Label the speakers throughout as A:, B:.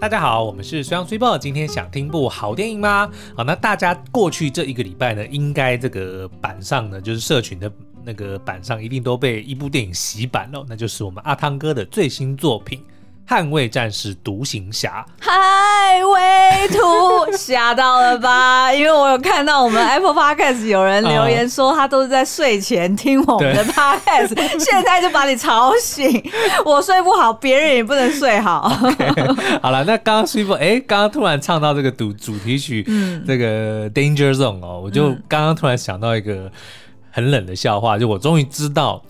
A: 大家好，我们是虽阳虽报。今天想听部好电影吗？好，那大家过去这一个礼拜呢，应该这个板上呢，就是社群的那个板上，一定都被一部电影洗版了，那就是我们阿汤哥的最新作品。捍卫战士独行侠，
B: 海威图吓到了吧？因为我有看到我们 Apple Podcast 有人留言说，他都是在睡前听我们的 Podcast，现在就把你吵醒，我睡不好，别人也不能睡好。
A: Okay, 好了，那刚刚睡不？哎，刚刚突然唱到这个主主题曲，嗯，这个 Danger Zone 哦，我就刚刚突然想到一个很冷的笑话，就我终于知道。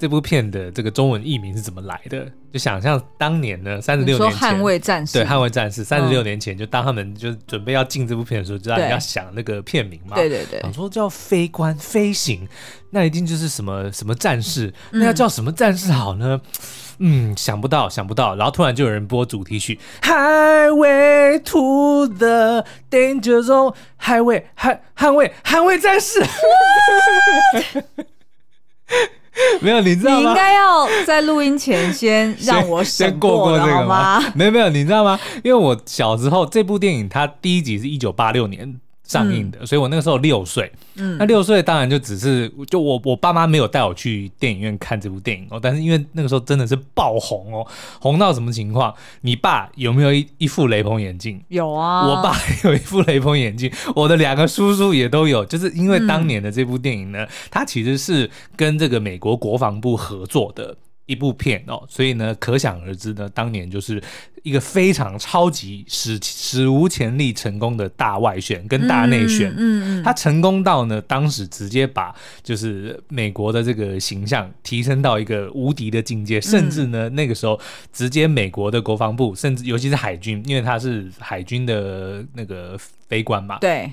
A: 这部片的这个中文译名是怎么来的？就想象当年呢，三十六年前，
B: 捍卫战士，
A: 对，捍卫战士，三十六年前，就当他们就准备要进这部片的时候，就让人要想那个片名嘛，
B: 对对对，
A: 想说叫飞官飞行，那一定就是什么什么战士，那要叫什么战士好呢？嗯，想不到，想不到，然后突然就有人播主题曲，Highway to the Danger Zone，捍卫捍捍卫捍卫战士。没有，你知道吗？
B: 你应该要在录音前先让我先 过过这个吗？
A: 没有没有，你知道吗？因为我小时候这部电影它第一集是一九八六年。上映的，嗯、所以我那个时候六岁，嗯，那六岁当然就只是就我我爸妈没有带我去电影院看这部电影哦，但是因为那个时候真的是爆红哦，红到什么情况？你爸有没有一一副雷朋眼镜？
B: 有啊，
A: 我爸有一副雷朋眼镜，我的两个叔叔也都有，就是因为当年的这部电影呢，嗯、它其实是跟这个美国国防部合作的。一部片哦，所以呢，可想而知呢，当年就是一个非常超级史史无前例成功的大外宣跟大内宣，嗯嗯，他成功到呢，当时直接把就是美国的这个形象提升到一个无敌的境界，甚至呢，那个时候直接美国的国防部，甚至尤其是海军，因为他是海军的那个飞官嘛，
B: 对。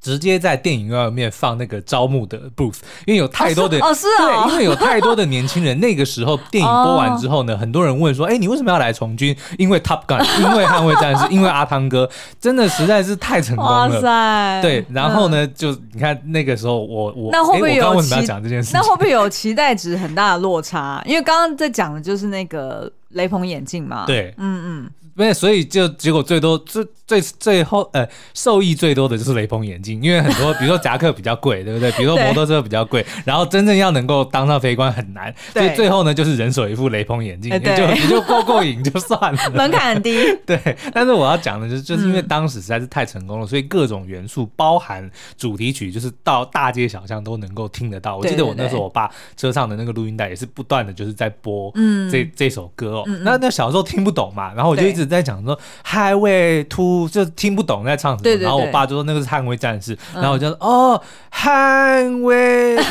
A: 直接在电影院外面放那个招募的 booth，因为有太多的
B: 哦，是哦，
A: 对，因为有太多的年轻人。那个时候电影播完之后呢，很多人问说：“哎，你为什么要来从军？”因为 Top Gun，因为捍卫战士，因为阿汤哥，真的实在是太成功了。哇塞！对，然后呢，就你看那个时候，我我
B: 那会不会有
A: 为什么要讲这件事？
B: 那会不会有期待值很大的落差？因为刚刚在讲的就是那个雷朋眼镜嘛。
A: 对，嗯嗯。没有，所以就结果最多最最最后呃受益最多的就是雷朋眼镜，因为很多比如说夹克比较贵，对不对？比如说摩托车比较贵，然后真正要能够当上飞官很难，所以最后呢就是人手一副雷朋眼镜，你就你就过过瘾就算了，
B: 门槛很低。
A: 对，但是我要讲的就是就是因为当时实在是太成功了，所以各种元素包含主题曲，就是到大街小巷都能够听得到。我记得我那时候我爸车上的那个录音带也是不断的就是在播这这首歌哦。那那小时候听不懂嘛，然后我就一直。在讲说 Highway to 就听不懂在唱什么，对对对，然后我爸就说那个是捍卫战士，嗯、然后我就说哦，捍卫战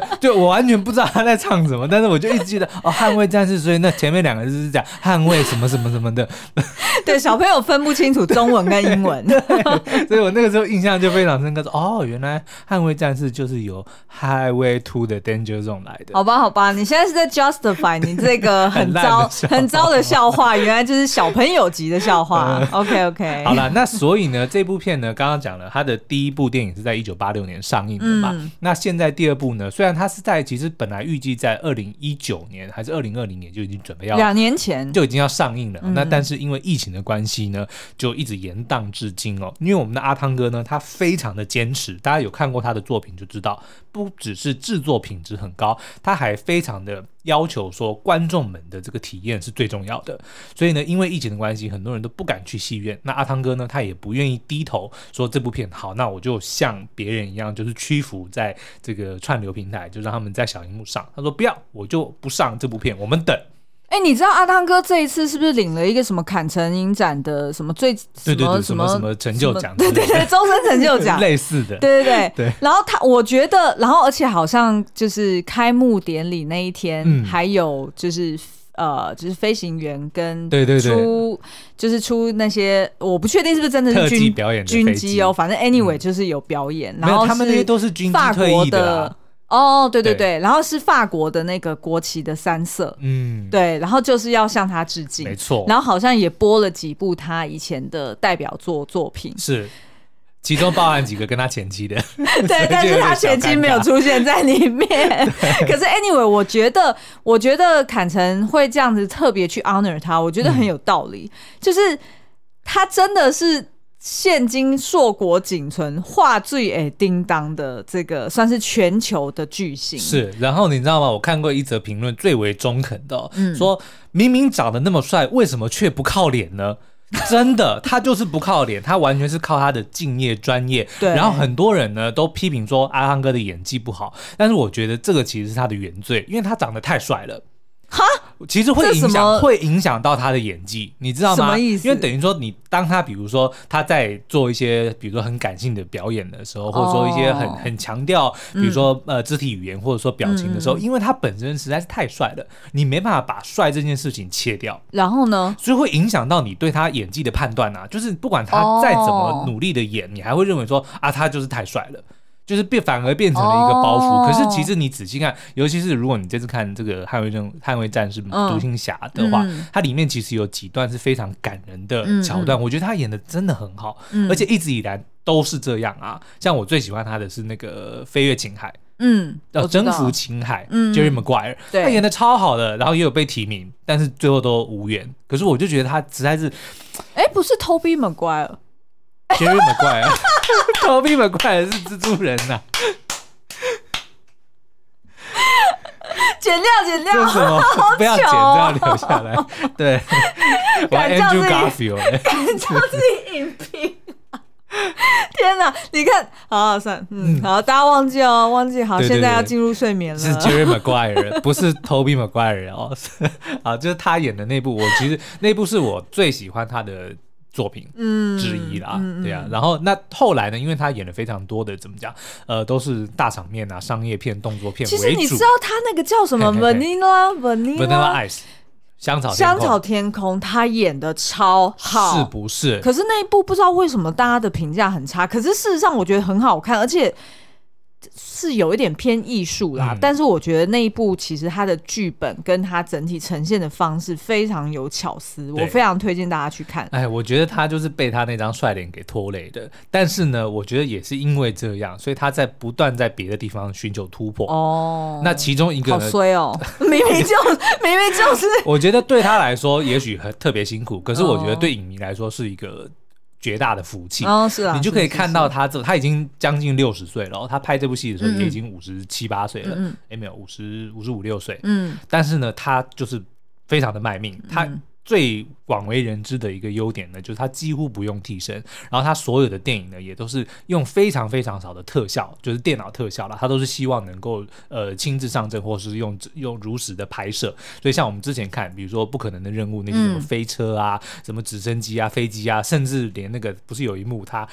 A: 士，就我完全不知道他在唱什么，但是我就一直记得 哦，捍卫战士，所以那前面两个字是讲捍卫什么什么什么的。
B: 对，小朋友分不清楚中文跟英文，
A: 所以我那个时候印象就非常深刻，说哦，原来捍卫战士就是由 Highway to the Danger Zone 来的。
B: 好吧，好吧，你现在是在 justify 你这个很糟很，很糟的笑话，原来就是小朋友级的笑话。嗯、OK OK，
A: 好了，那所以呢，这部片呢，刚刚讲了，它的第一部电影是在一九八六年上映的嘛，嗯、那现在第二部呢，虽然它是在其实本来预计在二零一九年还是二零二零年就已经准备要
B: 两年前。
A: 就已经要上映了，嗯、那但是因为疫情的关系呢，就一直延宕至今哦。因为我们的阿汤哥呢，他非常的坚持，大家有看过他的作品就知道，不只是制作品质很高，他还非常的要求说观众们的这个体验是最重要的。所以呢，因为疫情的关系，很多人都不敢去戏院。那阿汤哥呢，他也不愿意低头说这部片好，那我就像别人一样，就是屈服在这个串流平台，就让他们在小荧幕上。他说不要，我就不上这部片，我们等。
B: 哎，你知道阿汤哥这一次是不是领了一个什么坎城影展的什么最什么什么
A: 什么成就奖？
B: 对对对，终身成就奖
A: 类似的。
B: 对对对
A: 对。
B: 然后他，我觉得，然后而且好像就是开幕典礼那一天，还有就是呃，就是飞行员跟
A: 对对对，
B: 出就是出那些我不确定是不是真的是军
A: 表演
B: 军机哦，反正 anyway 就是有表演。然后
A: 他们那些都是军机退役的。
B: 哦，对对对，对然后是法国的那个国旗的三色，嗯，对，然后就是要向他致敬，
A: 没错，
B: 然后好像也播了几部他以前的代表作作品，
A: 是。其中包含几个跟他前妻的，
B: 对，但是他前妻没有出现在里面。可是 anyway，我觉得，我觉得坎城会这样子特别去 honor 他，我觉得很有道理。嗯、就是他真的是现今硕果仅存、话最诶叮当的这个，算是全球的巨星。
A: 是，然后你知道吗？我看过一则评论，最为中肯的、哦，嗯、说明明长得那么帅，为什么却不靠脸呢？真的，他就是不靠脸，他完全是靠他的敬业专业。对，然后很多人呢都批评说阿汤哥的演技不好，但是我觉得这个其实是他的原罪，因为他长得太帅了。哈，其实会影响，会影响到他的演技，你知道吗？什么意思？因为等于说，你当他比如说他在做一些，比如说很感性的表演的时候，哦、或者说一些很很强调，比如说、嗯、呃肢体语言或者说表情的时候，嗯、因为他本身实在是太帅了，你没办法把帅这件事情切掉。
B: 然后呢？
A: 所以会影响到你对他演技的判断啊，就是不管他再怎么努力的演，哦、你还会认为说啊，他就是太帅了。就是变，反而变成了一个包袱。Oh. 可是其实你仔细看，尤其是如果你这次看这个捍卫战捍卫战士独行侠的话，嗯、它里面其实有几段是非常感人的桥段。嗯、我觉得他演的真的很好，嗯、而且一直以来都是这样啊。像我最喜欢他的是那个飞越情海，嗯，要征服情海，嗯，Jerry Maguire，他演的超好的，然后也有被提名，但是最后都无缘。可是我就觉得他实在是，
B: 哎、欸，不是 Tobey Maguire。
A: Jerry Maguire，Tobey Maguire 是蜘蛛人呐、啊，
B: 剪掉剪掉，
A: 什么？
B: 哦、
A: 不要剪，掉，留下来。对，
B: 敢叫自己，敢叫自己影评。天哪！你看，好，好算，嗯，好，大家忘记哦，忘记。好，现在要进入睡眠了。
A: 是 Jerry Maguire，不是 Tobey Maguire 哦。好，就是他演的那部，我其实那部是我最喜欢他的。作品之一啦，对啊，然后那后来呢？因为他演了非常多的，怎么讲？呃，都是大场面啊，商业片、动作片为主。其实
B: 你知道他那个叫什么？Vanilla Vanilla
A: Ice，香草
B: 香草天空，他演的超好，
A: 是不是？
B: 可是那一部不知道为什么大家的评价很差，可是事实上我觉得很好看，而且。是有一点偏艺术啦，嗯、但是我觉得那一部其实它的剧本跟它整体呈现的方式非常有巧思，我非常推荐大家去看。
A: 哎，我觉得他就是被他那张帅脸给拖累的，但是呢，我觉得也是因为这样，所以他在不断在别的地方寻求突破。哦，那其中一个呢，
B: 好衰哦，明明就明明就是，
A: 我觉得对他来说也许很特别辛苦，可是我觉得对影迷来说是一个。绝大的福气，
B: 哦是啊，
A: 你就可以看到他这，他已经将近六十岁了，他拍这部戏的时候也已经五十七八岁了，哎没有五十五十五六岁，嗯，但是呢，他就是非常的卖命，他。最广为人知的一个优点呢，就是它几乎不用替身，然后它所有的电影呢，也都是用非常非常少的特效，就是电脑特效啦，它都是希望能够呃亲自上阵，或是用用如实的拍摄。所以像我们之前看，比如说《不可能的任务》那些什么飞车啊，嗯、什么直升机啊、飞机啊，甚至连那个不是有一幕他。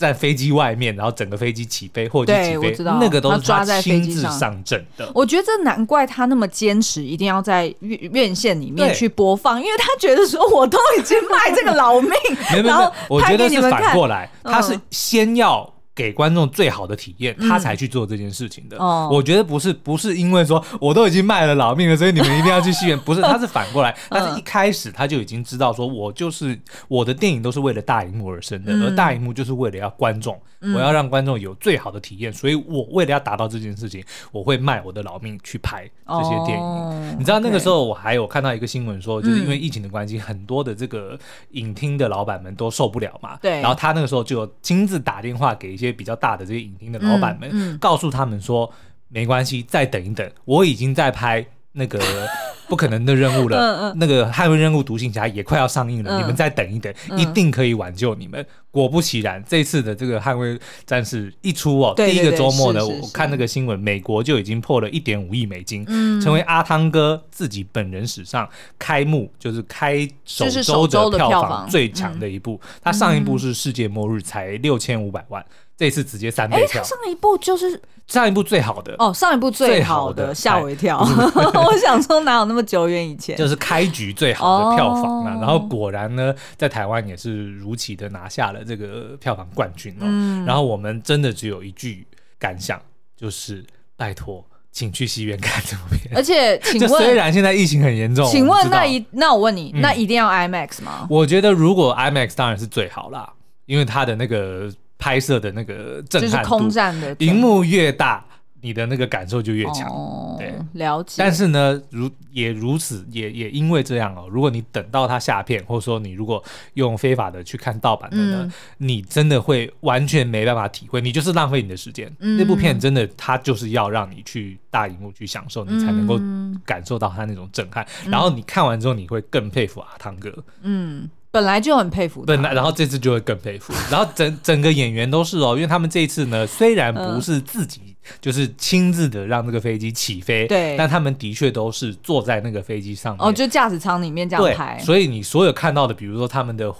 A: 在飞机外面，然后整个飞机起飞，或者起飞，那个都是他亲自上阵的。
B: 我觉得这难怪他那么坚持，一定要在院院线里面去播放，因为他觉得说我都已经卖这个老命，然后
A: 我觉得是反过来，他是先要。给观众最好的体验，他才去做这件事情的。嗯哦、我觉得不是，不是因为说我都已经卖了老命了，所以你们一定要去戏院。不是，他是反过来，但是一开始他就已经知道，说我就是我的电影都是为了大荧幕而生的，嗯、而大荧幕就是为了要观众，嗯、我要让观众有最好的体验，所以我为了要达到这件事情，我会卖我的老命去拍这些电影。哦、你知道那个时候我还有看到一个新闻说，就是因为疫情的关系，嗯、很多的这个影厅的老板们都受不了嘛。对。然后他那个时候就亲自打电话给一些。比较大的这些影厅的老板们，嗯。嗯、告诉他们说，没关系，再等一等，我已经在拍那个 不可能的任务了，那个捍卫任务独行侠也快要上映了，嗯、你们再等一等，嗯、一定可以挽救你们。果不其然，这次的这个捍卫战士一出哦，第一个周末呢，我看那个新闻，美国就已经破了一点五亿美金，嗯、成为阿汤哥自己本人史上开幕就是开首周的票房最强的一部。他上一部是世界末日，才六千五百万。这次直接三倍跳，
B: 上一部就是
A: 上一部最好的。
B: 哦，上一部最好的吓我一跳，我想说哪有那么久远以前，
A: 就是开局最好的票房啊，然后果然呢，在台湾也是如期的拿下了这个票房冠军哦，然后我们真的只有一句感想，就是拜托，请去戏院看这部片，
B: 而且请问，
A: 虽然现在疫情很严重，
B: 请问那一那我问你，那一定要 IMAX 吗？
A: 我觉得如果 IMAX 当然是最好啦，因为它的那个。拍摄的那个震撼度，
B: 就是空战的
A: 荧幕越大。你的那个感受就越强，
B: 哦、
A: 对，
B: 了解。
A: 但是呢，如也如此，也也因为这样哦，如果你等到它下片，或者说你如果用非法的去看盗版的呢，嗯、你真的会完全没办法体会，你就是浪费你的时间。嗯、那部片真的，它就是要让你去大荧幕去享受，你才能够感受到它那种震撼。嗯、然后你看完之后，你会更佩服阿汤哥。
B: 嗯。本来就很佩服，
A: 本来然后这次就会更佩服，然后整整个演员都是哦，因为他们这一次呢，虽然不是自己就是亲自的让这个飞机起飞，对，但他们的确都是坐在那个飞机上面，
B: 哦，就驾驶舱里面这样拍，
A: 所以你所有看到的，比如说他们的。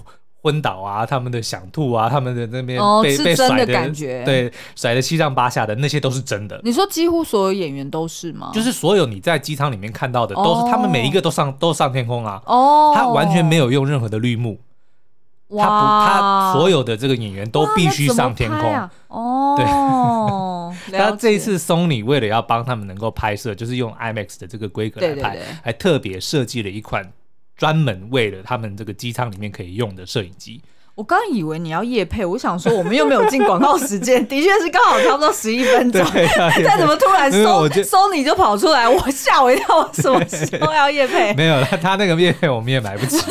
A: 昏倒啊，他们的想吐啊，他们的那边被、哦、被甩的，的感觉，对，甩的七上八下的那些都是真的。
B: 你说几乎所有演员都是吗？
A: 就是所有你在机舱里面看到的，都是、哦、他们每一个都上都上天空啊。哦，他完全没有用任何的绿幕。他不，他所有的这个演员都必须上天空。啊、哦，对。他这一次 Sony 为了要帮他们能够拍摄，就是用 IMAX 的这个规格来拍，对对对，还特别设计了一款。专门为了他们这个机舱里面可以用的摄影机。
B: 我刚以为你要夜配，我想说我们又没有进广告时间，的确是刚好差不多十一分钟。但怎么突然搜搜你就跑出来，我吓我一跳，什么时候要夜配？
A: 没有，他他那个夜配我们也买不起，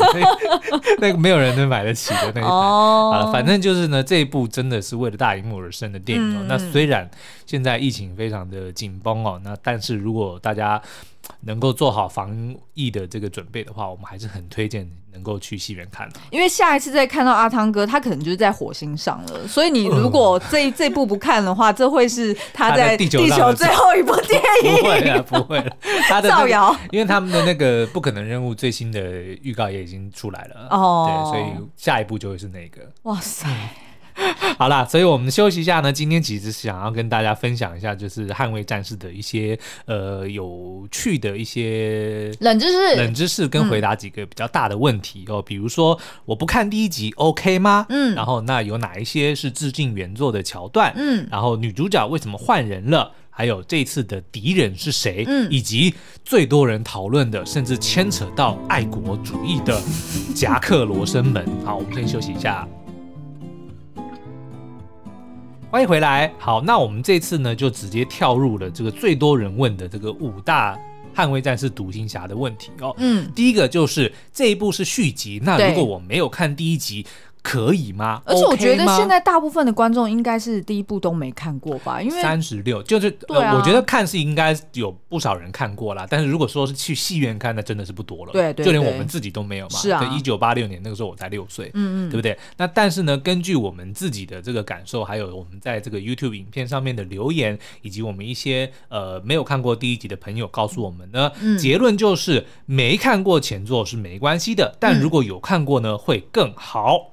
A: 那个没有人能买得起的那一台。哦、啊，反正就是呢，这一部真的是为了大荧幕而生的电影哦。嗯、那虽然现在疫情非常的紧绷哦，那但是如果大家能够做好防疫的这个准备的话，我们还是很推荐能够去戏院看的。
B: 因为下一次再看到阿汤哥，他可能就是在火星上了。所以你如果这、呃、这部不看的话，这会是他在地球最后 一部电影。不会了，不会了。他的造谣，
A: 因为他们的那个不可能任务最新的预告也已经出来了。哦，对，所以下一部就会是那个。
B: 哇塞！
A: 好啦，所以我们休息一下呢。今天其实是想要跟大家分享一下，就是《捍卫战士》的一些呃有趣的一些
B: 冷知识，
A: 冷知识跟回答几个比较大的问题哦。嗯、比如说，我不看第一集 OK 吗？嗯，然后那有哪一些是致敬原作的桥段？嗯，然后女主角为什么换人了？还有这次的敌人是谁？嗯，以及最多人讨论的，甚至牵扯到爱国主义的夹克罗生门。好，我们先休息一下。欢迎回来。好，那我们这次呢，就直接跳入了这个最多人问的这个五大捍卫战士独行侠的问题哦。嗯，第一个就是这一部是续集，那如果我没有看第一集。可以吗？
B: 而且我觉得现在大部分的观众应该是第一部都没看过吧？因为
A: 三十六就是，呃，我觉得看是应该有不少人看过啦。但是如果说是去戏院看，那真的是不多了。
B: 对对，
A: 就连我们自己都没有嘛。是啊，一九八六年那个时候我才六岁，嗯嗯，对不对？那但是呢，根据我们自己的这个感受，还有我们在这个 YouTube 影片上面的留言，以及我们一些呃没有看过第一集的朋友告诉我们呢，结论就是没看过前作是没关系的，但如果有看过呢，会更好。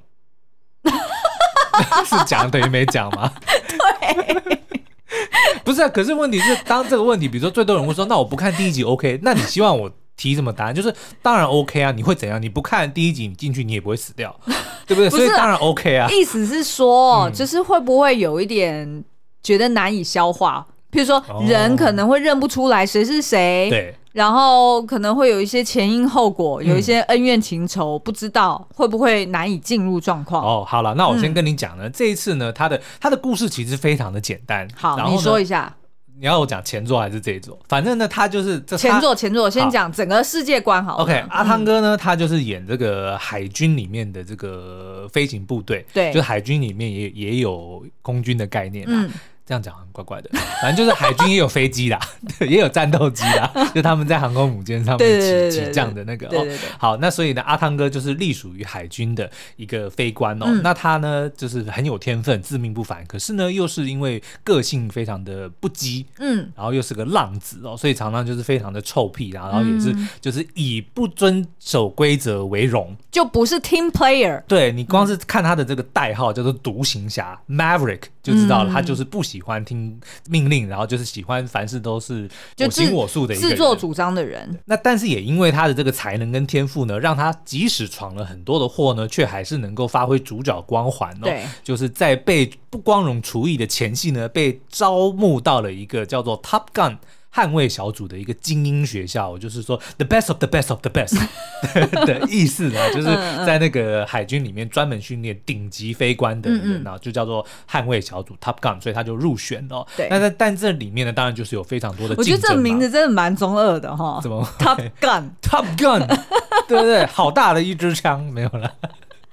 A: 是讲等于没讲吗？
B: 对，
A: 不是啊。可是问题是，当这个问题，比如说最多人会说，那我不看第一集，OK？那你希望我提什么答案？就是当然 OK 啊。你会怎样？你不看第一集，你进去你也不会死掉，对不对？不，所以当然 OK 啊。
B: 意思是说，就是会不会有一点觉得难以消化？譬如说，人可能会认不出来谁是谁。对。然后可能会有一些前因后果，有一些恩怨情仇，嗯、不知道会不会难以进入状况。
A: 哦，好了，那我先跟你讲呢，嗯、这一次呢，他的他的故事其实非常的简单。
B: 好，你说一下，
A: 你要我讲前作还是这一作？反正呢，他就是这
B: 前作，前作先讲整个世界观好。好
A: ，OK，阿汤哥呢，他就是演这个海军里面的这个飞行部队，对，就海军里面也也有空军的概念嘛。嗯这样讲很怪怪的，反正就是海军也有飞机啦，也有战斗机啦，就他们在航空母舰上面起起降的那个。对对对。好，那所以呢，阿汤哥就是隶属于海军的一个飞官哦。那他呢，就是很有天分，自命不凡。可是呢，又是因为个性非常的不羁，嗯，然后又是个浪子哦，所以常常就是非常的臭屁，然后也是就是以不遵守规则为荣，
B: 就不是 team player。
A: 对，你光是看他的这个代号叫做独行侠 Maverick 就知道了，他就是不喜。喜欢听命令，然后就是喜欢凡事都是我行我素的一个自作
B: 主张的人。
A: 那但是也因为他的这个才能跟天赋呢，让他即使闯了很多的祸呢，却还是能够发挥主角光环哦。对，就是在被不光荣除役的前夕呢，被招募到了一个叫做 Top Gun。捍卫小组的一个精英学校，就是说 the best of the best of the best 的意思呢，就是在那个海军里面专门训练顶级飞官的人啊，就叫做捍卫小组 Top Gun，所以他就入选了。对，那在但这里面呢，当然就是有非常多的，
B: 我觉得这个名字真的蛮中二的哈。
A: 怎么
B: Top Gun？Top
A: Gun，对不对？好大的一支枪，没有了。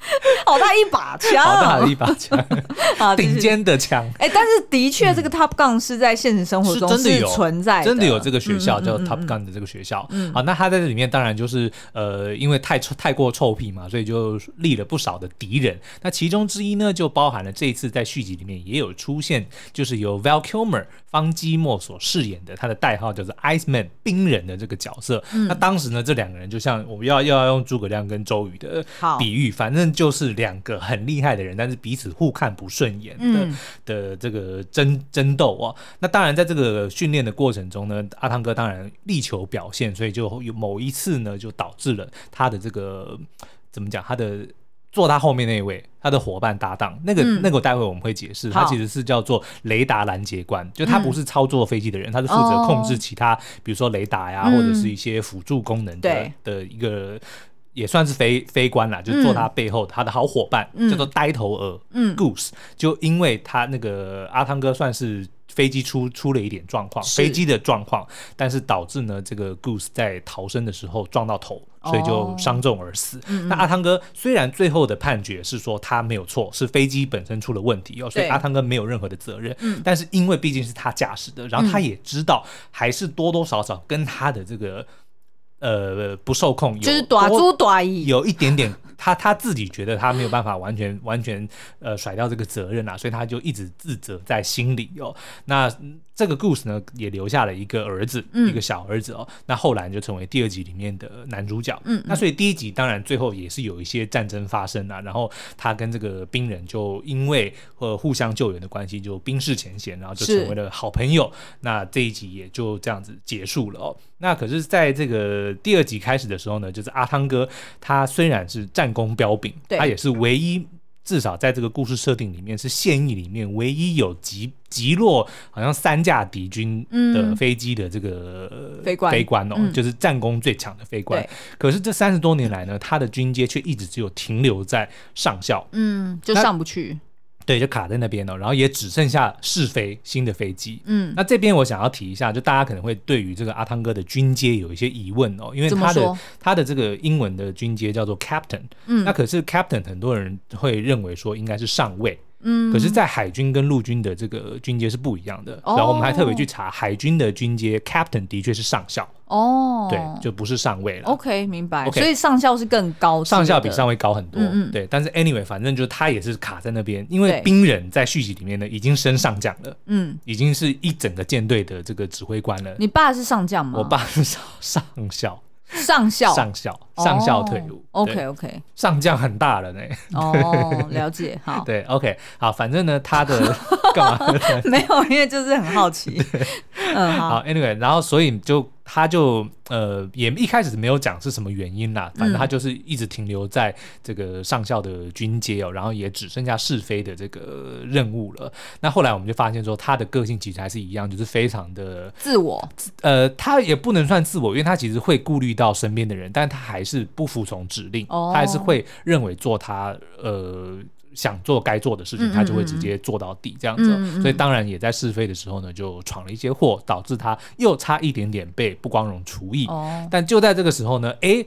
B: 好大一把枪，
A: 好大的一把枪，顶尖的枪。
B: 哎，但是的确，这个 Top Gun 是在现实生活中是存在的，
A: 真的有这个学校叫 Top Gun 的这个学校。好，那他在这里面当然就是呃，因为太臭太过臭屁嘛，所以就立了不少的敌人。那其中之一呢，就包含了这一次在续集里面也有出现，就是由 Val Kilmer 方基莫所饰演的，他的代号叫做 Iceman 冰人的这个角色。那当时呢，这两个人就像我们要要用诸葛亮跟周瑜的比喻，反正。就是两个很厉害的人，但是彼此互看不顺眼的、嗯、的这个争争斗哦。那当然，在这个训练的过程中呢，阿汤哥当然力求表现，所以就有某一次呢，就导致了他的这个怎么讲？他的坐他后面那位，他的伙伴搭档，那个、嗯、那个待会我们会解释，他其实是叫做雷达拦截官，就他不是操作飞机的人，他是负责控制其他，比如说雷达呀，或者是一些辅助功能的、嗯、的一个。也算是非非官啦，就是坐他背后他的好伙伴，嗯、叫做呆头鹅、嗯、Goose，就因为他那个阿汤哥算是飞机出出了一点状况，飞机的状况，但是导致呢这个 Goose 在逃生的时候撞到头，所以就伤重而死。哦、那阿汤哥虽然最后的判决是说他没有错，是飞机本身出了问题哦，所以阿汤哥没有任何的责任。对但是因为毕竟是他驾驶的，然后他也知道还是多多少少跟他的这个。呃，不受控，
B: 就是短租短意，
A: 有一点点，他他自己觉得他没有办法完全完全呃甩掉这个责任啊，所以他就一直自责在心里哦。那这个故事呢，也留下了一个儿子，嗯、一个小儿子哦。那后来就成为第二集里面的男主角。嗯，那所以第一集当然最后也是有一些战争发生啊，然后他跟这个兵人就因为呃互相救援的关系，就冰释前嫌，然后就成为了好朋友。那这一集也就这样子结束了哦。那可是，在这个第二集开始的时候呢，就是阿汤哥，他虽然是战功标炳，对。他也是唯一，至少在这个故事设定里面是现役里面唯一有击击落好像三架敌军的飞机的这个飞官。飞官哦，就是战功最强的飞官。可是这三十多年来呢，他的军阶却一直只有停留在上校，
B: 嗯，就上不去。
A: 对，就卡在那边了，然后也只剩下试飞新的飞机。嗯，那这边我想要提一下，就大家可能会对于这个阿汤哥的军阶有一些疑问哦，因为他的他的这个英文的军阶叫做 Captain。嗯，那可是 Captain 很多人会认为说应该是上尉。嗯，可是，在海军跟陆军的这个军阶是不一样的。然后我们还特别去查，海军的军阶 Captain 的确是上校。哦，对，就不是上尉了。
B: OK，明白。所以上校是更高，
A: 上校比上尉高很多。嗯，对。但是 anyway，反正就是他也是卡在那边，因为兵人在续集里面呢已经升上将了。嗯，已经是一整个舰队的这个指挥官了。
B: 你爸是上将吗？
A: 我爸是上上校。
B: 上校，
A: 上校，上校退伍。
B: OK，OK，
A: 上将很大了呢。
B: 哦，了解，好。
A: 对，OK，好，反正呢，他的 干嘛？
B: 没有，因为就是很好奇。
A: 嗯，好，Anyway，然后所以就。他就呃也一开始没有讲是什么原因啦，反正他就是一直停留在这个上校的军阶哦，然后也只剩下试飞的这个任务了。那后来我们就发现说，他的个性其实还是一样，就是非常的
B: 自我。
A: 呃，他也不能算自我，因为他其实会顾虑到身边的人，但他还是不服从指令，他还是会认为做他呃。想做该做的事情，他就会直接做到底这样子，所以当然也在试飞的时候呢，就闯了一些祸，导致他又差一点点被不光荣除役。哦，但就在这个时候呢，哎，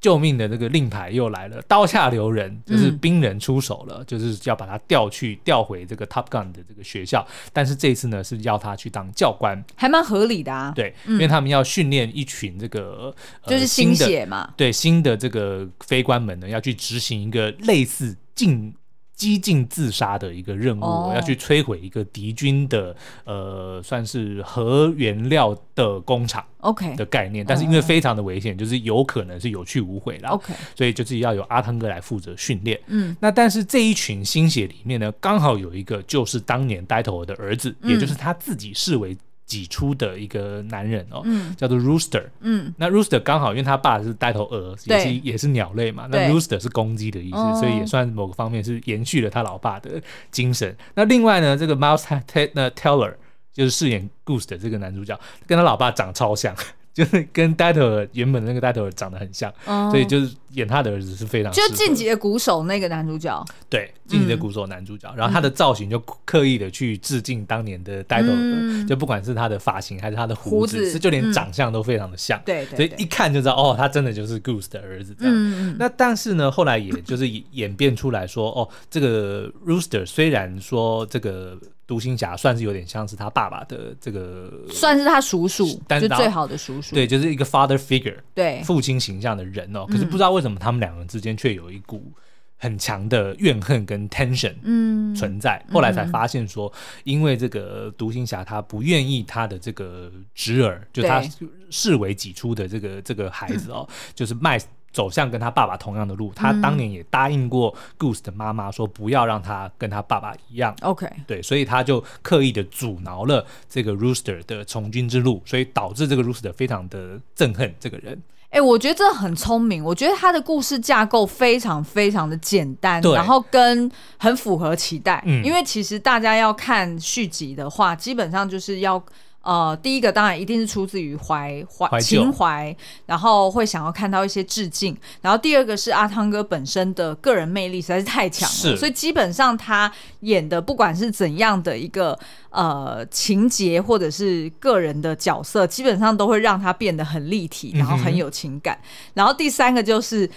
A: 救命的这个令牌又来了，刀下留人，就是兵人出手了，嗯、就是要把他调去调回这个 Top Gun 的这个学校，但是这一次呢是要他去当教官，
B: 还蛮合理的啊。
A: 对，嗯、因为他们要训练一群这个、
B: 呃、就是新血嘛，
A: 对，新的这个飞官们呢要去执行一个类似进。激进自杀的一个任务，我、oh. 要去摧毁一个敌军的呃，算是核原料的工厂，OK 的概念但是因为非常的危险，就是有可能是有去无回了，OK，所以就是要由阿汤哥来负责训练。嗯，那但是这一群新血里面呢，刚好有一个就是当年呆头鹅的儿子，嗯、也就是他自己视为。挤出的一个男人哦，嗯、叫做 Rooster，嗯，那 Rooster 刚好因为他爸是呆头鹅，也是也是鸟类嘛，那 Rooster 是公鸡的意思，所以也算某个方面是延续了他老爸的精神。哦、那另外呢，这个 Miles Teller 就是饰演 Goose 的这个男主角，跟他老爸长超像。就是跟 Dato 原本的那个 Dato 长得很像，嗯、所以就是演他的儿子是非常。
B: 就晋级的鼓手那个男主角。
A: 对，晋级的鼓手男主角，嗯、然后他的造型就刻意的去致敬当年的 Dato，、嗯、就不管是他的发型还是他的胡子，就连长相都非常的像。对、嗯，所以一看就知道哦，他真的就是 Goose 的儿子这样。嗯、那但是呢，后来也就是演变出来说，哦，这个 Rooster 虽然说这个。独行侠算是有点像是他爸爸的这个，
B: 算是他叔叔，但是最好的叔叔，
A: 对，就是一个 father figure，
B: 对，
A: 父亲形象的人哦。可是不知道为什么他们两个人之间却有一股很强的怨恨跟 tension 嗯存在。嗯、后来才发现说，因为这个独行侠他不愿意他的这个侄儿，就他视为己出的这个这个孩子哦，就是卖。走向跟他爸爸同样的路，他当年也答应过 Goose 的妈妈说不要让他跟他爸爸一样。OK，对，所以他就刻意的阻挠了这个 Rooster 的从军之路，所以导致这个 Rooster 非常的憎恨这个人。
B: 哎、欸，我觉得这很聪明，我觉得他的故事架构非常非常的简单，然后跟很符合期待。嗯，因为其实大家要看续集的话，基本上就是要。呃，第一个当然一定是出自于怀怀情怀，然后会想要看到一些致敬。然后第二个是阿汤哥本身的个人魅力实在是太强了，所以基本上他演的不管是怎样的一个呃情节或者是个人的角色，基本上都会让他变得很立体，然后很有情感。嗯、然后第三个就是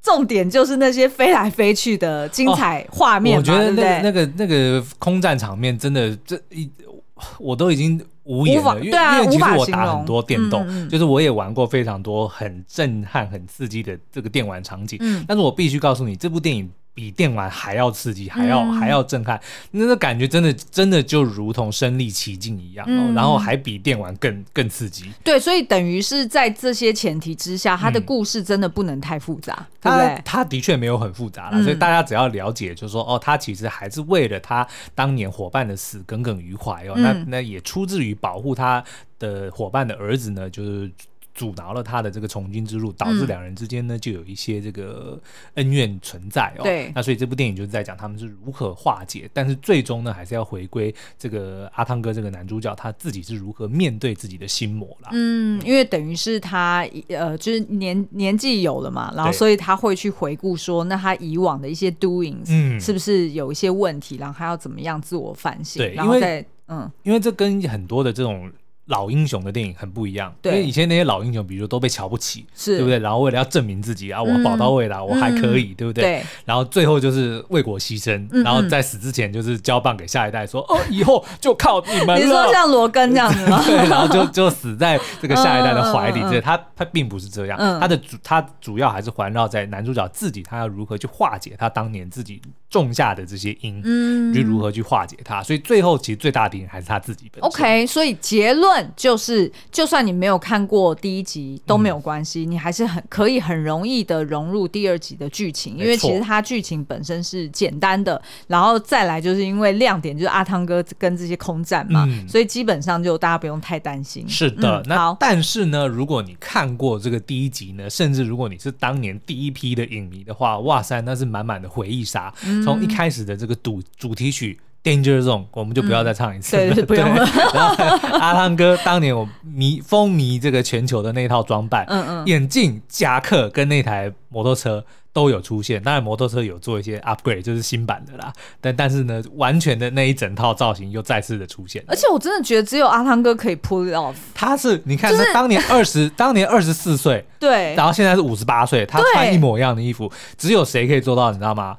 B: 重点就是那些飞来飞去的精彩画面、哦，我觉得那个、
A: 那个那个空战场面真的这一。我都已经无言了，因为、啊、因为其实我打很多电动，就是我也玩过非常多很震撼、很刺激的这个电玩场景，嗯、但是我必须告诉你，这部电影。比电玩还要刺激，还要、嗯、还要震撼，那个感觉真的真的就如同身历其境一样哦。嗯、然后还比电玩更更刺激。
B: 对，所以等于是在这些前提之下，他的故事真的不能太复杂，嗯、对不对？
A: 他的确没有很复杂了，嗯、所以大家只要了解，就是说哦，他其实还是为了他当年伙伴的死耿耿于怀哦。嗯、那那也出自于保护他的伙伴的儿子呢，就是。阻挠了他的这个从军之路，导致两人之间呢就有一些这个恩怨存在哦。对，那所以这部电影就是在讲他们是如何化解，但是最终呢还是要回归这个阿汤哥这个男主角他自己是如何面对自己的心魔啦。
B: 嗯，因为等于是他呃就是年年纪有了嘛，然后所以他会去回顾说，那他以往的一些 doings 嗯是不是有一些问题，然后他要怎么样自我反省？
A: 对，
B: 然后再嗯，
A: 因为这跟很多的这种。老英雄的电影很不一样，对因为以前那些老英雄，比如说都被瞧不起，是对不对？然后为了要证明自己啊，我宝刀未老，我还可以，嗯、对不对？对。然后最后就是为国牺牲，嗯、然后在死之前就是交棒给下一代，说：“嗯、哦，以后就靠你们了。”你
B: 说像罗根这样子吗？
A: 对，然后就就死在这个下一代的怀里。这、嗯、他他并不是这样，嗯、他的主他主要还是环绕在男主角自己，他要如何去化解他当年自己种下的这些因，嗯，就如何去化解它。所以最后其实最大的敌人还是他自己本身。
B: OK，所以结论就是。就算你没有看过第一集都没有关系，嗯、你还是很可以很容易的融入第二集的剧情，因为其实它剧情本身是简单的，然后再来就是因为亮点就是阿汤哥跟这些空战嘛，嗯、所以基本上就大家不用太担心。
A: 是的，嗯、那但是呢，如果你看过这个第一集呢，甚至如果你是当年第一批的影迷的话，哇塞，那是满满的回忆杀，从、嗯、一开始的这个主主题曲。Danger Zone，我们就不要再唱一次了。
B: 嗯、对，不用 了。
A: 然后阿汤哥当年我迷风靡这个全球的那套装扮，嗯嗯，眼镜、夹克跟那台摩托车都有出现。当然，摩托车有做一些 upgrade，就是新版的啦。但但是呢，完全的那一整套造型又再次的出现。
B: 而且我真的觉得只有阿汤哥可以 pull it off。
A: 他是你看，他当年二十，当年二十四岁，
B: 对，
A: 然后现在是五十八岁，他穿一模一样的衣服，只有谁可以做到？你知道吗？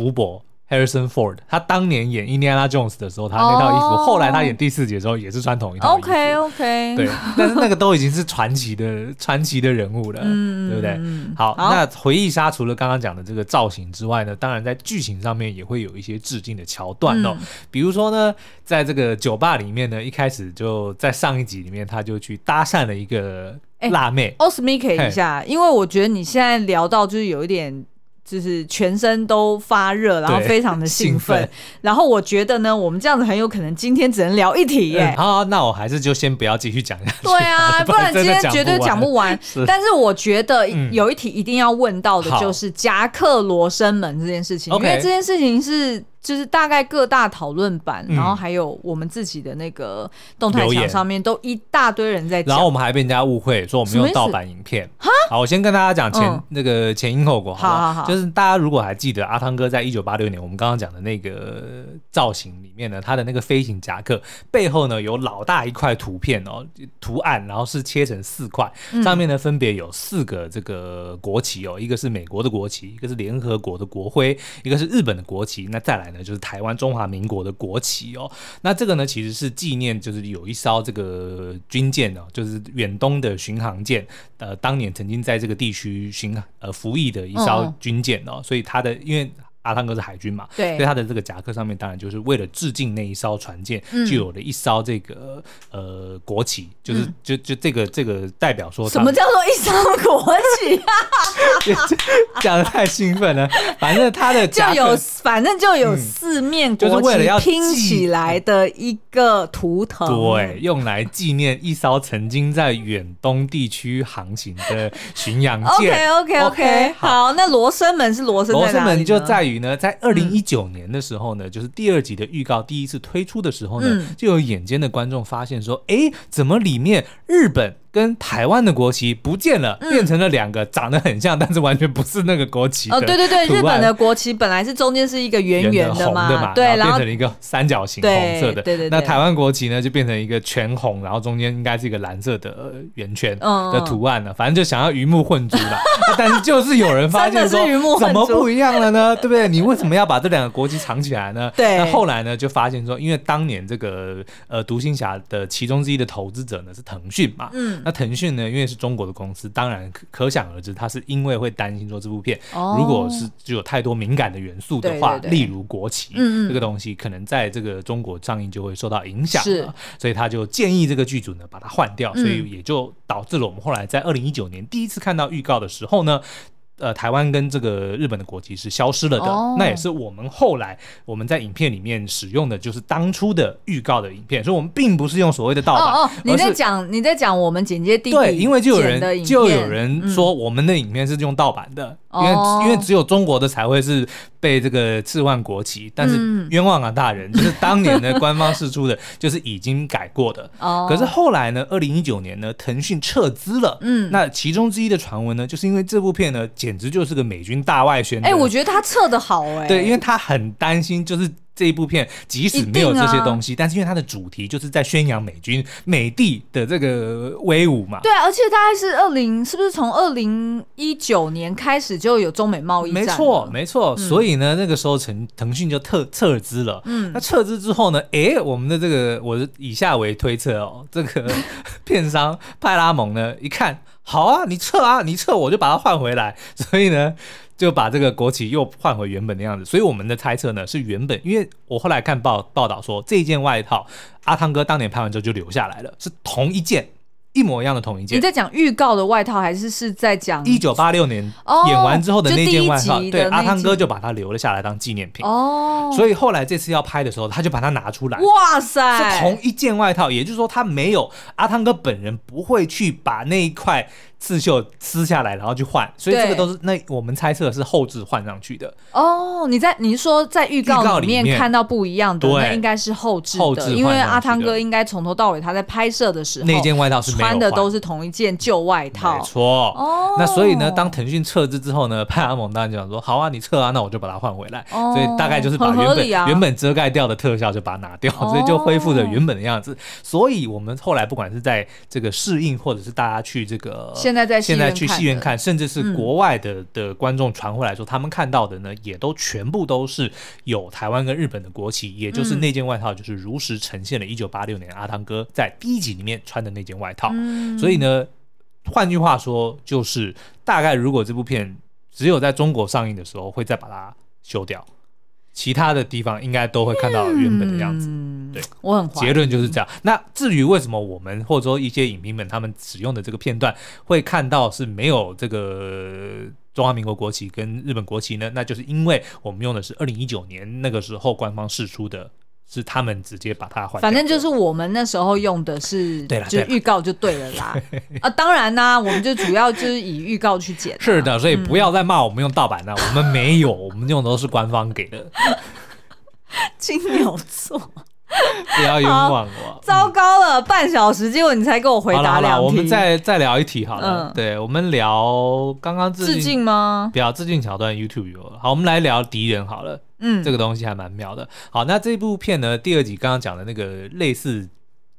A: 福伯。Harrison Ford，他当年演 Indiana Jones 的时候，他那套衣服，oh, 后来他演第四集的时候也是穿同一套衣服。
B: OK OK，
A: 对，但是那个都已经是传奇的 传奇的人物了，嗯、对不对？好，好，那回忆杀除了刚刚讲的这个造型之外呢，当然在剧情上面也会有一些致敬的桥段哦。嗯、比如说呢，在这个酒吧里面呢，一开始就在上一集里面，他就去搭讪了一个辣妹。
B: 奥斯米克一下，因为我觉得你现在聊到就是有一点。就是全身都发热，然后非常的兴奋，兴奋，然后我觉得呢，我们这样子很有可能今天只能聊一题耶。
A: 好、嗯，那我还是就先不要继续讲下去。
B: 对啊，不然今天绝对讲不完。是。但是我觉得有一题一定要问到的就是夹克罗生门这件事情，嗯、因为这件事情是就是大概各大讨论版，
A: 嗯。
B: 然后还有我们自己的那个动态墙上面，都一大堆人在讲。
A: 然后我们还被人家误会说我们用盗版影片。好，我先跟大家讲前、嗯、那个前因后果好不好，好好。好，就是大家如果还记得阿汤哥在一九八六年我们刚刚讲的那个造型里面呢，他的那个飞行夹克背后呢有老大一块图片哦，图案，然后是切成四块，上面呢分别有四个这个国旗哦，一个是美国的国旗，一个是联合国的国徽，一个是日本的国旗，那再来呢就是台湾中华民国的国旗哦。那这个呢其实是纪念，就是有一艘这个军舰哦，就是远东的巡航舰，呃，当年曾经在这个地区巡呃服役的一艘军舰哦，所以它的因为。阿汤哥是海军嘛，
B: 对，
A: 所以他的这个夹克上面当然就是为了致敬那一艘船舰，
B: 嗯、
A: 就有了一艘这个呃国旗，就是、嗯、就就这个这个代表说
B: 什么叫做一艘国旗？啊？
A: 讲的太兴奋了，反正他的
B: 就有反正就有四面国旗、嗯就是、为了要拼起来的一个图腾，
A: 对，用来纪念一艘曾经在远东地区航行的巡洋舰。
B: OK OK OK，, okay 好，好，那罗生门是罗生？
A: 罗生门就在于。呢，在二零一九年的时候呢，嗯、就是第二集的预告第一次推出的时候呢，嗯、就有眼尖的观众发现说，哎，怎么里面日本跟台湾的国旗不见了，变成了两个长得很像，但是完全不是那个国旗。
B: 哦，对对对，日本的国旗本来是中间是一个圆圆的嘛，
A: 的嘛
B: 对，
A: 然后变成了一个三角形红色的。
B: 对对对。
A: 那台湾国旗呢，就变成一个全红，然后中间应该是一个蓝色的圆圈的图案了。反正就想要鱼目混珠了。但是就是有人发现 说，怎么不一样了呢？对不对？你为什么要把这两个国旗藏起来呢？
B: 对。
A: 那后来呢，就发现说，因为当年这个呃独行侠的其中之一的投资者呢是腾讯嘛，嗯。那腾讯呢，因为是中国的公司，当然可可想而知，它是因为会担心说这部片如果是具有太多敏感的元素的话，例如国旗这个东西，可能在这个中国上映就会受到影响，是，所以他就建议这个剧组呢把它换掉，所以也就导致了我们后来在二零一九年第一次看到预告的时候呢。呃，台湾跟这个日本的国旗是消失了的，oh. 那也是我们后来我们在影片里面使用的就是当初的预告的影片，所以我们并不是用所谓的盗版。哦哦，
B: 你在讲你在讲我们剪接弟弟
A: 对，因为就有人就有人说我们的影片是用盗版的，嗯、因为、oh. 因为只有中国的才会是被这个置换国旗，但是冤枉啊大人，就是当年的官方释出的，就是已经改过的。哦，可是后来呢，二零一九年呢，腾讯撤资了。嗯，那其中之一的传闻呢，就是因为这部片呢简直就是个美军大外宣。
B: 哎，我觉得他撤的好哎。
A: 对，因为他很担心，就是。这一部片即使没有这些东西，啊、但是因为它的主题就是在宣扬美军美帝的这个威武嘛。
B: 对，而且大概是二零，是不是从二零一九年开始就有中美贸易战？
A: 没错，没错。嗯、所以呢，那个时候腾腾讯就特撤资了。嗯，那撤资之后呢，哎，我们的这个我以下为推测哦，这个 片商派拉蒙呢，一看，好啊，你撤啊，你撤，我就把它换回来。所以呢。就把这个国旗又换回原本的样子，所以我们的猜测呢是原本，因为我后来看报报道说，这件外套阿汤哥当年拍完之后就留下来了，是同一件。一模一样的同一件。你
B: 在讲预告的外套，还是是在讲
A: 一九八六年演完之后的那件外套？对，阿汤哥就把它留了下来当纪念品。哦，所以后来这次要拍的时候，他就把它拿出来。
B: 哇塞，
A: 是同一件外套，也就是说他没有阿汤哥本人不会去把那一块刺绣撕下来，然后去换。所以这个都是那我们猜测是后置换上去的。
B: 哦，你在你是说在预告里面看到不一样的，那应该是后置的，因为阿汤哥应该从头到尾他在拍摄的时候
A: 那件外套是。
B: 穿的都是同一件旧外套，
A: 没错。哦，那所以呢，当腾讯撤资之后呢，派阿蒙当然就想说，好啊，你撤啊，那我就把它换回来。哦，所以大概就是把原本、啊、原本遮盖掉的特效就把它拿掉，哦、所以就恢复了原本的样子。所以我们后来不管是在这个适应，或者是大家去这个
B: 现在在
A: 现在去戏院看，甚至是国外的的观众传回来说，他们看到的呢，也都全部都是有台湾跟日本的国旗，也就是那件外套，就是如实呈现了1986年阿汤哥在第一集里面穿的那件外套。嗯、所以呢，换句话说，就是大概如果这部片只有在中国上映的时候会再把它修掉，其他的地方应该都会看到原本的样子。嗯、对，
B: 我很
A: 结论就是这样。那至于为什么我们或者说一些影评们他们使用的这个片段会看到是没有这个中华民国国旗跟日本国旗呢？那就是因为我们用的是二零一九年那个时候官方释出的。是他们直接把它换，
B: 反正就是我们那时候用的是，对了，就预告就对了啦。啊，当然啦，我们就主要就是以预告去剪。
A: 是的，所以不要再骂我们用盗版了，我们没有，我们用的都是官方给的。
B: 金牛座。
A: 不要冤枉我！
B: 糟糕了，嗯、半小时，结果你才给我回答两题。
A: 我们再再聊一题好了。嗯、对，我们聊刚刚致敬，
B: 致敬吗？
A: 不要致敬桥段，YouTube 有了。好，我们来聊敌人好了。嗯，这个东西还蛮妙的。好，那这部片呢，第二集刚刚讲的那个类似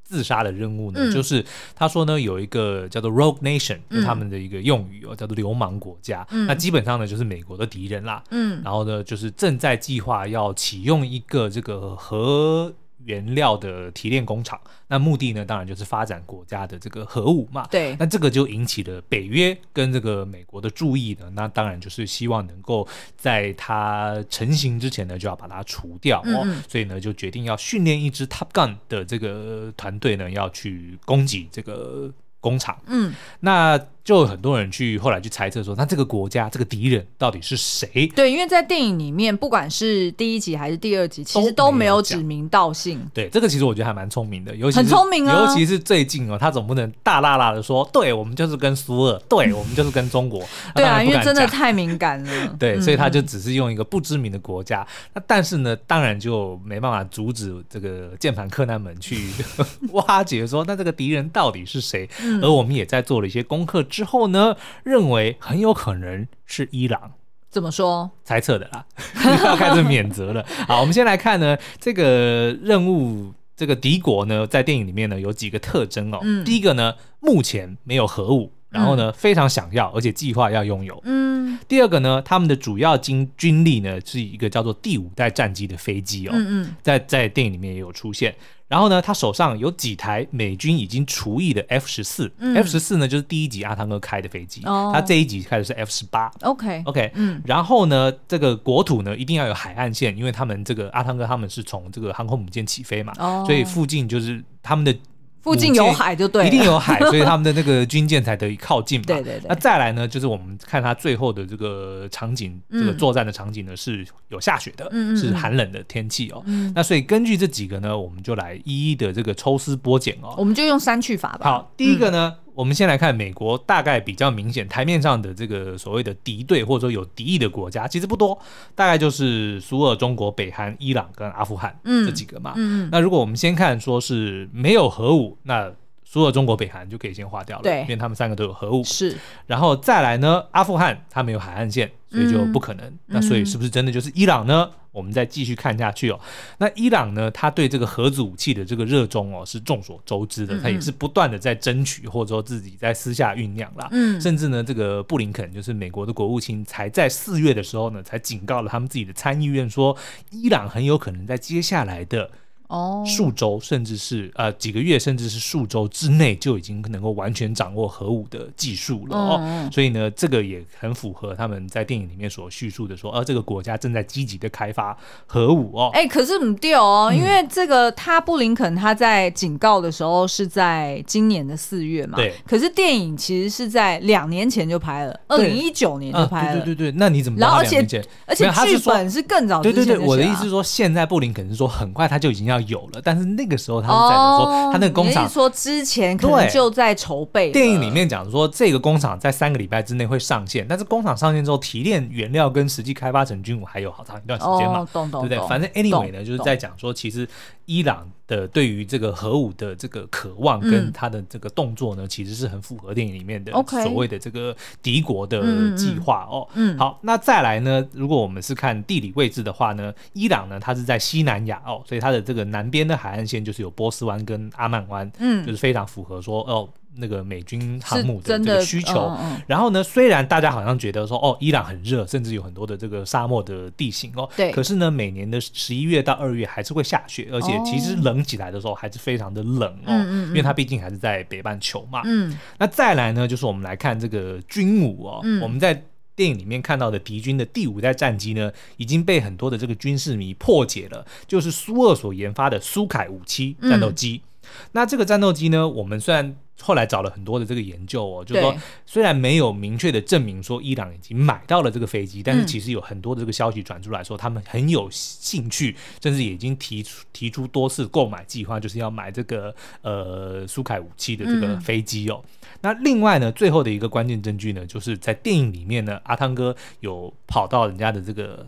A: 自杀的任务呢，嗯、就是他说呢，有一个叫做 Rogue Nation，就他们的一个用语哦，嗯、叫做流氓国家。嗯、那基本上呢，就是美国的敌人啦。嗯，然后呢，就是正在计划要启用一个这个核。原料的提炼工厂，那目的呢，当然就是发展国家的这个核武嘛。
B: 对，
A: 那这个就引起了北约跟这个美国的注意呢。那当然就是希望能够在它成型之前呢，就要把它除掉哦。嗯嗯，所以呢，就决定要训练一支 Top Gun 的这个团队呢，要去攻击这个工厂。嗯，那。就有很多人去后来去猜测说，那这个国家这个敌人到底是谁？
B: 对，因为在电影里面，不管是第一集还是第二集，其实都没有指名道姓。
A: 对，这个其实我觉得还蛮聪明的，尤其
B: 很聪明啊。
A: 尤其是最近哦，他总不能大剌剌的说，对我们就是跟苏俄，对我们就是跟中国。
B: 对啊，因为真的太敏感了。
A: 对，所以他就只是用一个不知名的国家。那但是呢，当然就没办法阻止这个键盘柯南们去 挖掘说，那这个敌人到底是谁？而我们也在做了一些功课。之后呢，认为很有可能是伊朗。
B: 怎么说？
A: 猜测的啦，要开始免责了。好，我们先来看呢，这个任务，这个敌国呢，在电影里面呢有几个特征哦。嗯，第一个呢，目前没有核武。然后呢，嗯、非常想要，而且计划要拥有。嗯。第二个呢，他们的主要军军力呢是一个叫做第五代战机的飞机哦。嗯嗯。在在电影里面也有出现。然后呢，他手上有几台美军已经除役的 F 十四。嗯。F 十四呢，就是第一集阿汤哥开的飞机。哦。他这一集开的是 F 十八。OK。OK。嗯。然后呢，这个国土呢一定要有海岸线，因为他们这个阿汤哥他们是从这个航空母舰起飞嘛。哦。所以附近就是他们的。
B: 附近有海就对，
A: 一定有海，所以他们的那个军舰才得以靠近嘛。
B: 对对对。
A: 那再来呢，就是我们看他最后的这个场景，这个作战的场景呢是有下雪的，是寒冷的天气哦。那所以根据这几个呢，我们就来一一的这个抽丝剥茧哦。
B: 我们就用删去法吧。
A: 好，第一个呢。我们先来看美国，大概比较明显台面上的这个所谓的敌对或者说有敌意的国家，其实不多，大概就是苏俄、中国、北韩、伊朗跟阿富汗这几个嘛。那如果我们先看说是没有核武，那苏俄、中国、北韩就可以先划掉了，对，因为他们三个都有核武。是，然后再来呢，阿富汗他没有海岸线。所以就不可能，嗯、那所以是不是真的就是伊朗呢？嗯、我们再继续看下去哦。那伊朗呢，他对这个核子武器的这个热衷哦，是众所周知的。他也是不断的在争取，或者说自己在私下酝酿啦。嗯，甚至呢，这个布林肯就是美国的国务卿，才在四月的时候呢，才警告了他们自己的参议院说，伊朗很有可能在接下来的。哦，数周甚至是呃几个月，甚至是数周之内就已经能够完全掌握核武的技术了哦。嗯、所以呢，这个也很符合他们在电影里面所叙述的说，呃，这个国家正在积极的开发核武哦。
B: 哎、欸，可是不对哦，嗯、因为这个他布林肯他在警告的时候是在今年的四月嘛。对。可是电影其实是在两年前就拍了，二零一九年就拍了。
A: 对对对对，那你怎么？然后
B: 而且而且剧本是更早之前的。
A: 对对对，我的意思是说，现在布林肯是说很快他就已经要。有了，但是那个时候他们在说，哦、他那个工厂
B: 说之前可能就在筹备。
A: 电影里面讲说，这个工厂在三个礼拜之内会上线，但是工厂上线之后，提炼原料跟实际开发成军武还有好长一段时间嘛，哦、对不对？反正 anyway 呢，就是在讲说，其实伊朗。的对于这个核武的这个渴望跟他的这个动作呢，嗯、其实是很符合电影里面的所谓的这个敌国的计划哦。嗯，好，那再来呢，如果我们是看地理位置的话呢，伊朗呢，它是在西南亚哦，所以它的这个南边的海岸线就是有波斯湾跟阿曼湾，嗯，就是非常符合说哦。那个美军航母的这个需求，嗯嗯、然后呢，虽然大家好像觉得说，哦，伊朗很热，甚至有很多的这个沙漠的地形哦，对，可是呢，每年的十一月到二月还是会下雪，而且其实冷起来的时候还是非常的冷哦，嗯嗯嗯、因为它毕竟还是在北半球嘛。嗯，那再来呢，就是我们来看这个军武哦，嗯、我们在电影里面看到的敌军的第五代战机呢，已经被很多的这个军事迷破解了，就是苏二所研发的苏凯五七战斗机。嗯、那这个战斗机呢，我们虽然后来找了很多的这个研究哦，就是说虽然没有明确的证明说伊朗已经买到了这个飞机，但是其实有很多的这个消息转出来说，他们很有兴趣，甚至已经提出提出多次购买计划，就是要买这个呃苏凯五七的这个飞机哦。那另外呢，最后的一个关键证据呢，就是在电影里面呢，阿汤哥有跑到人家的这个。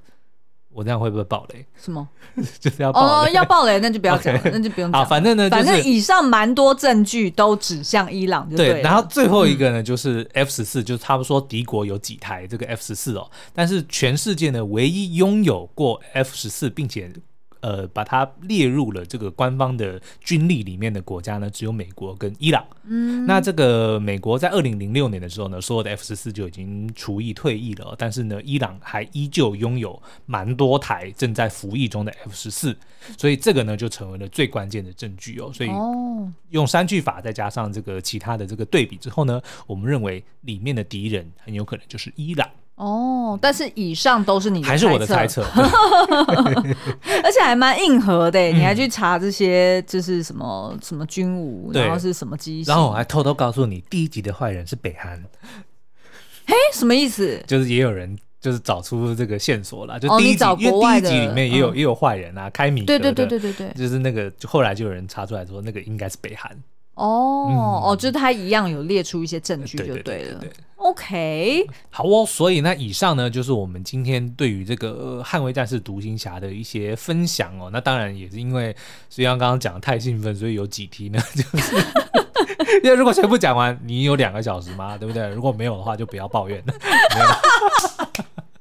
A: 我这样会不会爆雷？
B: 什么？
A: 就是要爆
B: 雷？哦，要爆雷，那就不要
A: 讲
B: 那就不用讲。
A: 好，反正呢，就是、
B: 反正以上蛮多证据都指向伊朗就对，对。
A: 然后最后一个呢，就是 F 十四，就是他们说敌国有几台这个 F 十四哦，但是全世界呢，唯一拥有过 F 十四，并且。呃，把它列入了这个官方的军力里面的国家呢，只有美国跟伊朗。嗯，那这个美国在二零零六年的时候呢，所有的 F 十四就已经除役退役了，但是呢，伊朗还依旧拥有蛮多台正在服役中的 F 十四，所以这个呢就成为了最关键的证据哦。所以用三句法再加上这个其他的这个对比之后呢，我们认为里面的敌人很有可能就是伊朗。
B: 哦，但是以上都是你的
A: 还是我的猜测，
B: 而且还蛮硬核的，嗯、你还去查这些就是什么什么军武，然后是什么机型，
A: 然后我还偷偷告诉你，第一集的坏人是北韩，
B: 嘿，什么意思？
A: 就是也有人就是找出这个线索了，就第一集，哦、因为第一集里面也有、嗯、也有坏人啊，开米，
B: 对对对对对对，
A: 就是那个就后来就有人查出来说那个应该是北韩。
B: 哦、嗯、哦，就是他一样有列出一些证据就对。了。OK，
A: 好哦。所以那以上呢，就是我们今天对于这个《捍卫战士独行侠》的一些分享哦。那当然也是因为虽然刚刚讲的太兴奋，所以有几题呢，就是 因为如果全部讲完，你有两个小时吗？对不对？如果没有的话，就不要抱怨了。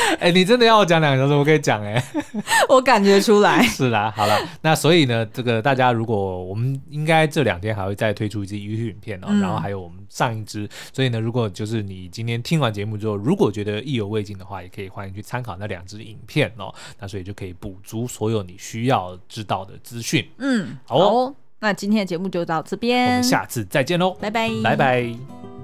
A: 哎、欸，你真的要我讲两个小时，我可以讲哎、欸，
B: 我感觉出来。
A: 是啦，好了，那所以呢，这个大家如果我们应该这两天还会再推出一支 YouTube 影片哦，嗯、然后还有我们上一支，所以呢，如果就是你今天听完节目之后，如果觉得意犹未尽的话，也可以欢迎去参考那两支影片哦，那所以就可以补足所有你需要知道的资讯。
B: 嗯，好哦，好哦，那今天的节目就到这边，我
A: 们下次再见喽，
B: 拜拜，
A: 拜拜。